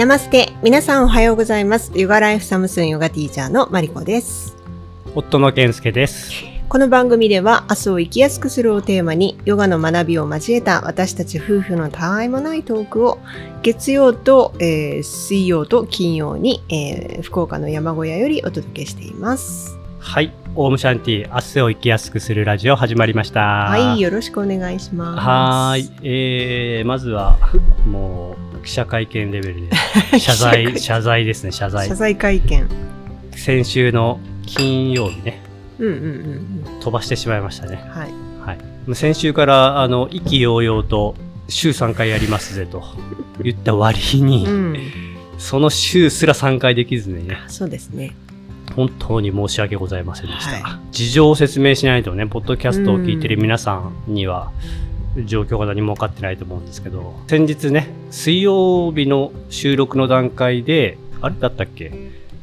ナマステ。皆さんおはようございます。ヨガライフサムスンヨガティーチャーのマリコです。夫の健介です。この番組では明日を生きやすくするをテーマにヨガの学びを交えた私たち夫婦のたわいもないトークを月曜と、えー水曜と金曜に、えー福岡の山小屋よりお届けしています。はい。オウムシャンティ、明日を生きやすくするラジオ始まりました。はい、よろしくお願いします。はーい。えー、まずは、もう、記者会見レベルで、謝罪、謝罪ですね、謝罪謝。罪会見。先週の金曜日ね、うんうんうん飛ばしてしまいましたねうん。。はい。はい。先週から、あの、意気揚々と、週3回やりますぜと 言った割に、うん。その週すら3回できずにね、そうですね。本当に申し訳ございませんでした。は事情を説明しないとね、ポッドキャストを聞いてる皆さんには、状況が何も分かってないと思うんですけど、先日ね、水曜日の収録の段階で、あれ？だったっけ？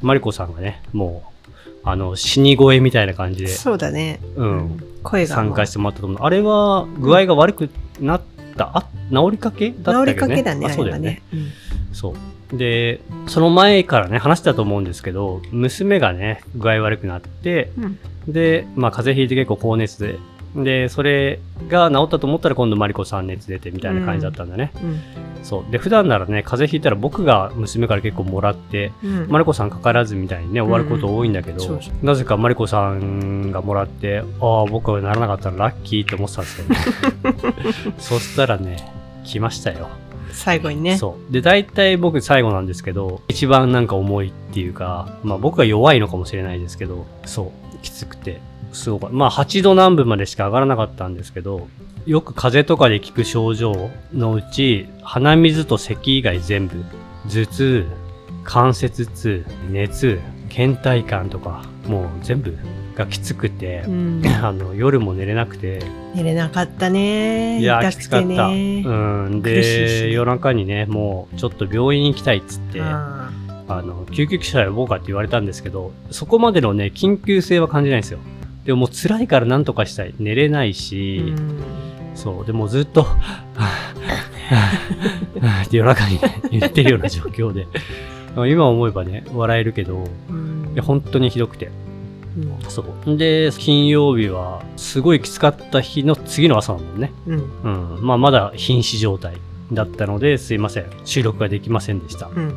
マリコさんがね、もう、あの、死に声みたいな感じで、そうだね。うん、声が参加してもらったと思う。あれは、具合が悪くなった、あ、治りかけ？だった治けどね。りかけだね、そうだよね。。うんそう。で、その前からね、話したと思うんですけど、娘がね、具合悪くなって、うんで、まあ、風邪ひいて結構高熱で、で、それが治ったと思ったら今度マリコさん熱出てみたいな感じだったんだね。うんそう。で、普段ならね、風邪ひいたら僕が娘から結構もらって、うんマリコさんかからずみたいにね、終わること多いんだけど、うんなぜかマリコさんがもらって、ああ、僕はならなかったらラッキーって思ってたんですよね。そしたらね、来ましたよ。最後にね。そう。で、大体僕最後なんですけど、一番なんか重いっていうか、まあ僕が弱いのかもしれないですけど、そう、きつくて、すごかった。まあ8度南部までしか上がらなかったんですけど、よく風邪とかで効く症状のうち、鼻水と咳以外全部、頭痛、関節痛、熱、倦怠感とか、もう全部がきつくてう、ん、あの、夜も寝れなくて、寝れなかったね。いやきつかった。うん。苦しいしねで、夜中にね、もう、ちょっと病院行きたいっつって、ああの、救急車呼ぼうかって言われたんですけど、そこまでのね、緊急性は感じないんですよ。でももう辛いから何とかしたい。寝れないーし、うんそう。でもうずっと、って夜中にね、言ってるような状況で。今思えばね、笑えるけど、うん本当にひどくて。うんそう。で、金曜日は、すごいきつかった日の次の朝だもんね。うんうん。まあ、まだ瀕死状態だったので、すいません。収録ができませんでした。うん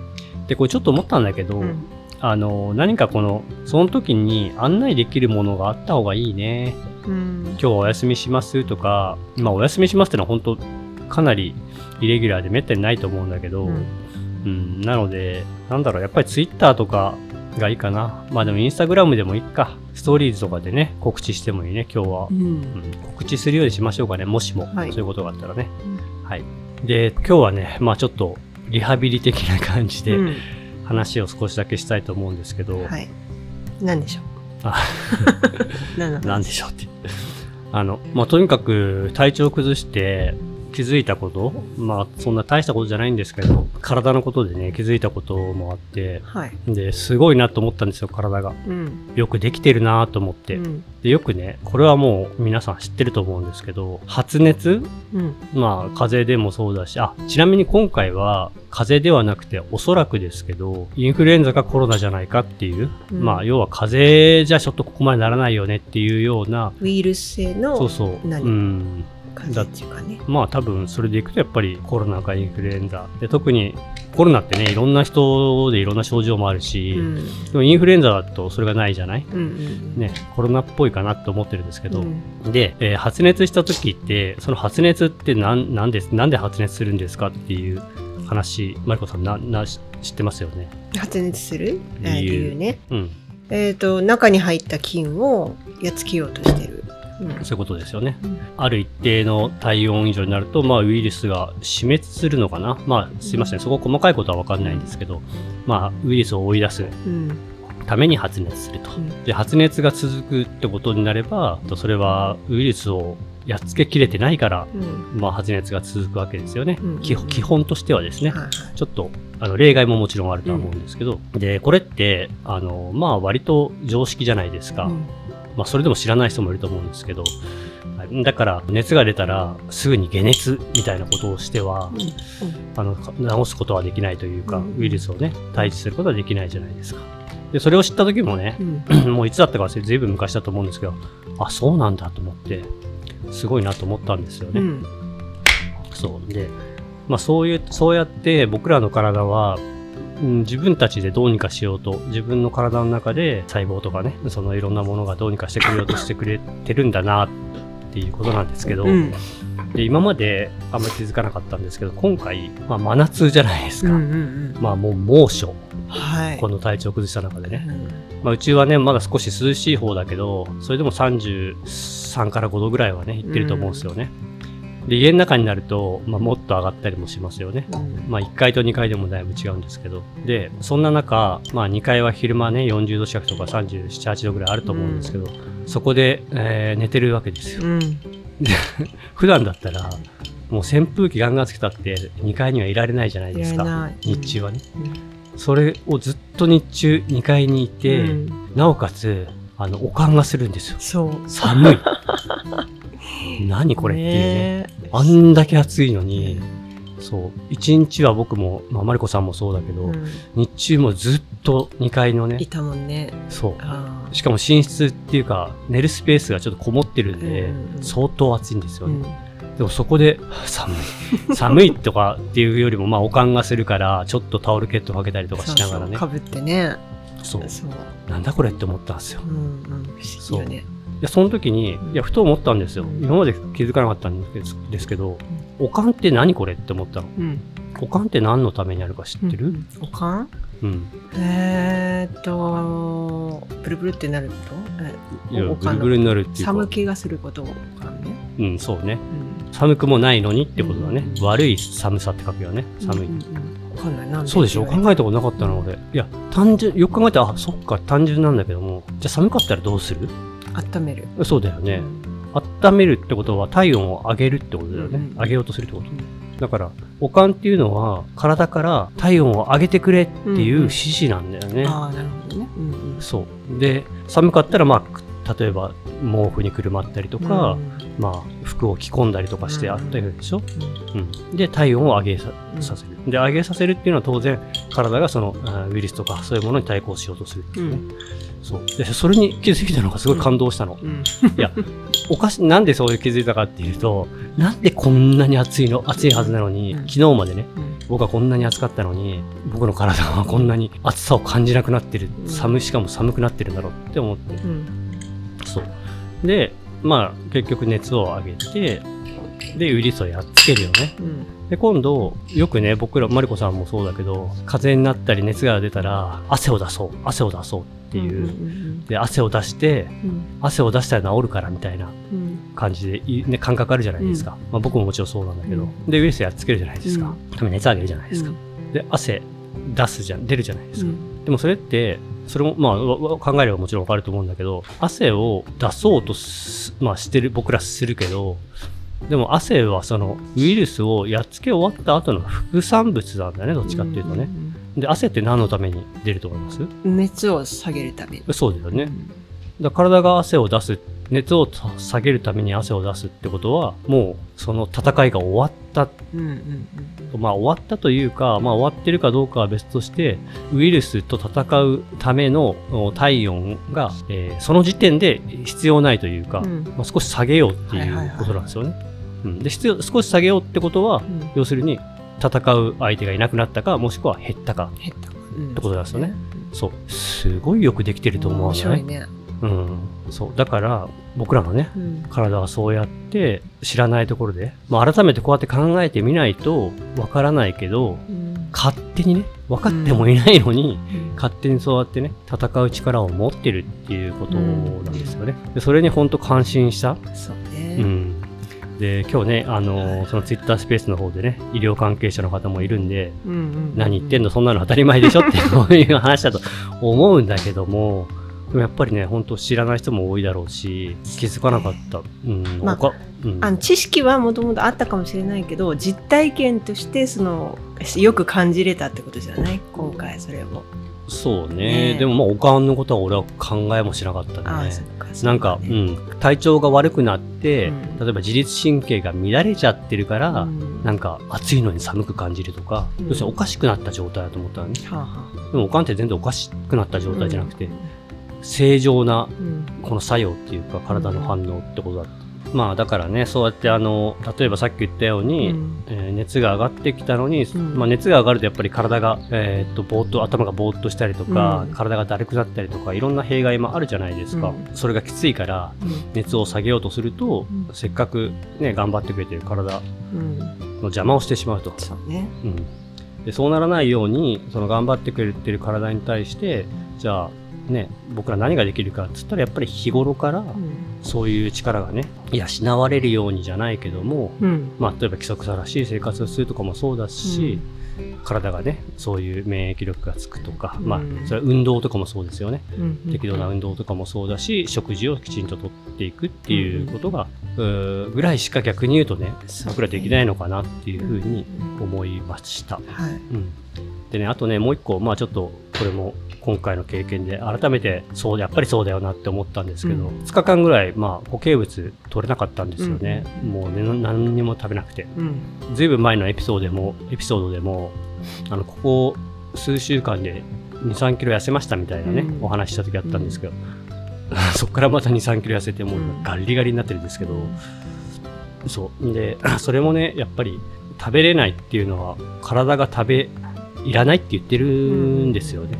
で、これちょっと思ったんだけど、うんあの、何かこの、その時に案内できるものがあった方がいいね。うん今日はお休みしますとか、まあ、お休みしますってのは本当、かなりイレギュラーでめったにないと思うんだけど、うんうん、なので、なんだろう、やっぱりツイッターとかがいいかな。まあでもインスタグラムでもいいか。ストーリーズとかでね、告知してもいいね、今日は。うんうん、告知するようにしましょうかね、もしも、はいそういうことがあったらね。はい。で、今日はね、まあちょっと、リハビリ的な感じでうん話を少しだけしたいと思うんですけど、はい。何でしょう？あ何でしょうって。あの、まあ、とにかく体調を崩して気づいたこと、まあ、そんな大したことじゃないんですけど、体のことでね、気づいたこともあって、はい。で、すごいなと思ったんですよ、体が。うん。よくできてるなと思って。うん。で、よくね、これはもう皆さん知ってると思うんですけど、発熱？うん。まあ、風邪でもそうだし、あ、ちなみに今回は、風邪ではなくて、おそらくですけど、インフルエンザかコロナじゃないかっていう、うんまあ、要は風邪じゃちょっとここまでならないよねっていうような、ウイルス性そうのそう、何？うん。感じっていうかね。まあ多分それでいくとやっぱりコロナかインフルエンザ。で、特にコロナってね、いろんな人でいろんな症状もあるし、うん。でもインフルエンザだとそれがないじゃない？うんうん。ね、コロナっぽいかなって思ってるんですけど、うんで、えー発熱した時って、その発熱ってなんなんですなんで発熱するんですかっていう話、マリコさんなな知ってますよね？発熱する？えー理由ね。うん、えっと、中に入った菌をやっつけようとしてる。うんそういうことですよね。うんある一定の体温以上になると、まあ、ウイルスが死滅するのかな。まあ、すいません、そこ細かいことは分かんないんですけど、まあ、ウイルスを追い出すうん。ために発熱すると。うんで、発熱が続くってことになれば、それはウイルスをやっつけきれてないから、うん。まあ、発熱が続くわけですよね。うん基本としてはですね。はいはいちょっと、あの、例外ももちろんあるとは思うんですけど、で、これって、あの、まあ、割と常識じゃないですか。うんまあ、それでも知らない人もいると思うんですけど、はいで、だから熱が出たらすぐに解熱みたいなことをしては、あの、治すことはできないというか、うんウイルスをね、退治することはできないじゃないですか。で、それを知った時もね、うん もういつだったか忘れてずいぶん昔だと思うんですけど、あ、そうなんだと思って、すごいなと思ったんですよね。うんそう。で、まあそういう、そうやって僕らの体は、うん自分たちでどうにかしようと、自分の体の中で細胞とかね、そのいろんなものがどうにかしてくれようとしてくれてるんだなっていうことなんですけど、うんで今まであんまり気づかなかったんですけど、今回、まあ真夏じゃないですか。うんうんうんまあもう猛暑、はいこの体調を崩した中でね。うんまあうちはね、まだ少し涼しい方だけど、それでも33から5度ぐらいはね、いってると思うんですよね。で、家の中になると、まあもっと上がったりもしますよね。まあ1階と2階でもだいぶ違うんですけど。で、そんな中、まあ2階は昼間ね、40度近くとか37、8度ぐらいあると思うんですけど、そこで、えー寝てるわけですよ。うん 普段だったら、もう扇風機ガンガンつけたって2階にはいられないじゃないですか。日中はね。うんそれをずっと日中2階にいて、うんなおかつ、あの、おかんがするんですよ。寒い。何これっていうね。あんだけ暑いのに、そう。一日は僕も、まあ、マリコさんもそうだけど、うん日中もずっと2階のいね、たもんねそあう。しかも寝室っていうか、寝るスペースがちょっとこもってるんで、うん相当暑いんですよね。ーうんでもそこで、寒い。寒いとかっていうよりも、まあ、おかんがするから、ちょっとタオルケットかけたりとかしながらね。かぶってねそう。そうなんだこれって思ったんですよ。うんうん不思議よねいや、その時に、いや、ふと思ったんですよ。うん。今まで気づかなかったんですですけど、おかんって何これって思ったの。うん。おかんって何のためにあるか知ってる、うん。おかん？うん。えーっとブルブルってなることえいや、おかんの。ブルブルになるっていうか。寒気がすることね。うん、そうね。うん。寒くもないのにってことだね。うん。悪い寒さって書くよね。寒い。うんうん。そうでしょ。考えたことなかったの俺。いや、単純、よく考えたら、あ、そっか、単純なんだけども、じゃあ寒かったらどうする？温めるそうだよね。温めるってことは体温を上げるってことだよね。うん上げようとするってこと。だから、おかんっていうのは、体から体温を上げてくれっていう指示なんだよね。ああなるほどねうんうんそう。で、寒かったら、まあ、例えば、毛布にくるまったりとか、まあ、服を着込んだりとかしてあったりでしょ、うん、で、体温を上げさせる。で、上げさせるっていうのは当然、体がそのあウイルスとかそういうものに対抗しようとするっていうね。そう。で、それに気づいたのがすごい感動したの。いや、おかし、なんでそういう気づいたかっていうと、なんでこんなに暑いの、暑いはずなのに、うん昨日までね、うん僕はこんなに暑かったのに、僕の体はこんなに暑さを感じなくなってる。うん寒い、しかも寒くなってるんだろうって思って。うんそう。で、まあ、結局熱を上げて、で、ウイルスをやっつけるよね。うんで、今度、よくね、僕ら、マリコさんもそうだけど、風邪になったり熱が出たら、汗を出そう、汗を出そうっていう。んで、汗を出して、うん汗を出したら治るからみたいなうん感じでい、ね、感覚あるじゃないですか。まあ僕ももちろんそうなんだけど。うんで、ウイルスやっつけるじゃないですか。うんために熱上げるじゃないですか。で、汗出すじゃん、出るじゃないですか。でもそれって、それも、まあ、考えればもちろんわかると思うんだけど、汗を出そうとす、まあしてる、僕らするけど、でも汗はそのウイルスをやっつけ終わった後の副産物なんだよね、どっちかっていうとね。で、汗って何のために出ると思います？うん熱を下げるためにそうだよね。だから体が汗を出す、熱を下げるために汗を出すってことは、もうその戦いが終わった。うんうんまあ終わったというか、まあ終わってるかどうかは別として、ウイルスと戦うためのお体温が、えーその時点で必要ないというか、うん。まあ、少し下げようっていはいはいはい。うことなんですよね。うん。で必要少し下げようってことは、うん。要するに戦う相手がいなくなったか、もしくは減ったか。減ったってことなんですよね。そう。すごいよくできてると思うないねうん。そう。だから、僕らのね、うん体はそうやって知らないところで、まあ改めてこうやって考えてみないとわからないけど、うん勝手にね、分かってもいないのに、うん勝手にそうやってね、戦う力を持ってるっていうことなんですよね。でそれに本当感心した。そううねん。で、今日ね、あのーそのツイッタースペースの方でね、医療関係者の方もいるんで、何言ってんのそんなの当たり前でしょってこういう話だと思うんだけども、でもやっぱりね、本当知らない人も多いだろうし、気づかなかった。うん、まあ他うん。あの知識はもともとあったかもしれないけど実体験としてそのよく感じれたってことじゃない？今回それを。そうね。ね。えでもまあおかんのことは俺は考えもしなかったねなんか、そううん、体調が悪くなって、うん。例えば自律神経が乱れちゃってるから、うん。なんか暑いのに寒く感じるとか、うん。要するにおかしくなった状態だと思ったのね。でもおかんって全然おかしくなった状あ態じゃなくて、正常なうん。この作用っていうか体の反応ってことだった。まあだからね、そうやってあの、例えばさっき言ったように、うん。えー熱が上がってきたのに、ん。まあ熱が上がるとやっぱり体が、えーっと、ぼーっと、頭がぼーっとしたりとか、うん。体がだるくなったりとか、いろんな弊害もあるじゃないですか。うん。それがきついから、うん。熱を下げようとすると、うん。せっかくね、頑張ってくれてる体のうん。邪魔をしてしまうと。そうね。うん、でそうならないようにその頑張ってくれてる体に対してじゃあね僕ら何ができるかっつったらやっぱり日頃からうん。そういう力がね養われるようにじゃないけども、うん。まあ、例えば規則正しい生活をするとかもそうだし、体がねそういう免疫力がつくとか、まあうんそれは運動とかもそうですよね、うん適度な運動とかもそうだし食事をきちんととっていくっていうことが、ぐらいしか逆に言うとね僕らできないのかなっていうふうに思いました。はい。うん、でねあとねもう一個まあちょっとこれも今回の経験で改めてそうやっぱりそうだよなって思ったんですけど、うん。2日間ぐらいまあ固形物取れなかったんですよね、うんもうねな何にも食べなくて。うん。ずいぶん前のエピソードでもエピソードでもあのここ数週間で2 3キロ痩せましたみたいなね、うん。お話しした時あったんですけど、そこからまた2 3キロ痩せてもううん。ガリガリになってるんですけど、そう。でそれもねやっぱり食べれないっていうのは体が食べいらないって言ってるんですよね、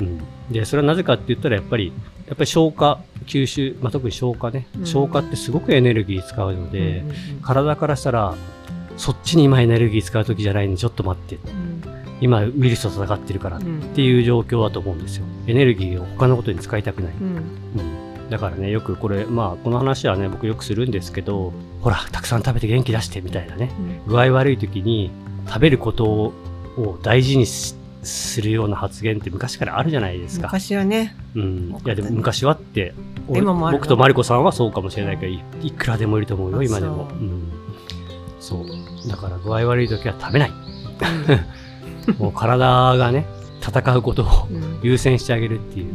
うん。でそれはなぜかって言ったらやっぱりやっぱり消化吸収、まあ、特に消化ね、うん。消化ってすごくエネルギー使うので、うん体からしたらそっちに今エネルギー使う時じゃないんでちょっと待って。うん。今ウイルスと戦ってるからっうんていう状況だと思うんですよ。エネルギーを他のことに使いたくない、うん。うん、だからねよくこれまあこの話はね僕よくするんですけどほらたくさん食べて元気出してみたいなね。うん。具合悪い時に食べることを大事にしするような発言って昔からあるじゃないですか。昔はね。うん、いやでも昔はって僕とマリコさんはそうかもしれないけどいいくらでもいると思うよあ今でも。そううん、そう。だから具合悪い時は食べない。もう体がね戦うことをうん。優先してあげるっていう、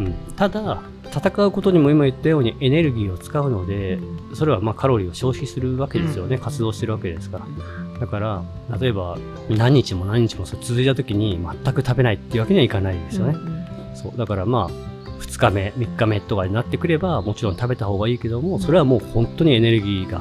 うん、ただ戦うことにも今言ったようにエネルギーを使うので、それはまあカロリーを消費するわけですよね、うん。活動してるわけですから。だから例えば何日も何日もそれ続いた時に全く食べないっていうわけにはいかないですよね、そう。だからまあ2日目3日目とかになってくればもちろん食べた方がいいけどもそれはもう本当にエネルギーが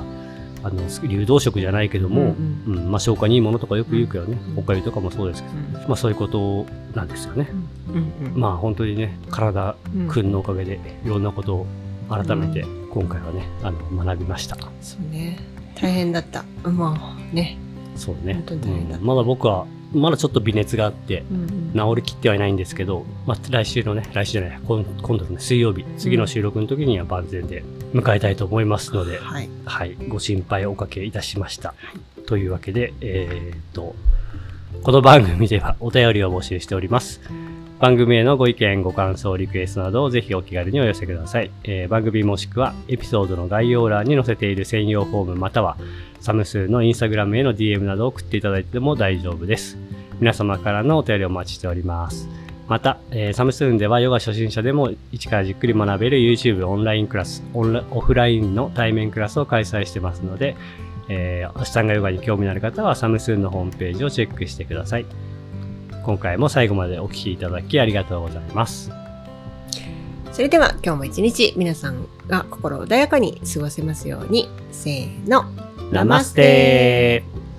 あの流動食じゃないけども、うんうん。まあ、消化にいいものとかよく言うけどね、うん。おかゆとかもそうですけど、まあ、そういうことなんですよね、うんうんまあ本当にね体うんくん。のおかげでいろんなことを改めて今回はねあの学びました。そうね。大変だった。まあね。そうね。うん。まだ僕はまだちょっと微熱があってうん治りきってはいないんですけど、まあ、来週のね、来週じゃない、今今度のね、水曜日、次の収録の時には万全で迎えたいと思いますので、はい。はい、ご心配おかけいたしました。というわけで、えーっと、この番組ではお便りを募集しております。番組へのご意見、ご感想、リクエストなどをぜひお気軽にお寄せください。えー番組もしくはエピソードの概要欄に載せている専用フォームまたはサムスーのインスタグラムへの DM などを送っていただいても大丈夫です。皆様からのお便りをお待ちしております。また、えーサムスーンではヨガ初心者でも一からじっくり学べる YouTube オンラインクラス、オンラオフラインの対面クラスを開催してますので、えーアシタンガヨガに興味のある方はサムスーンのホームページをチェックしてください。今回も最後までお聞きいただきありがとうございます。それでは今日も一日皆さんが心穏やかに過ごせますように。せーの。ナマステ。ー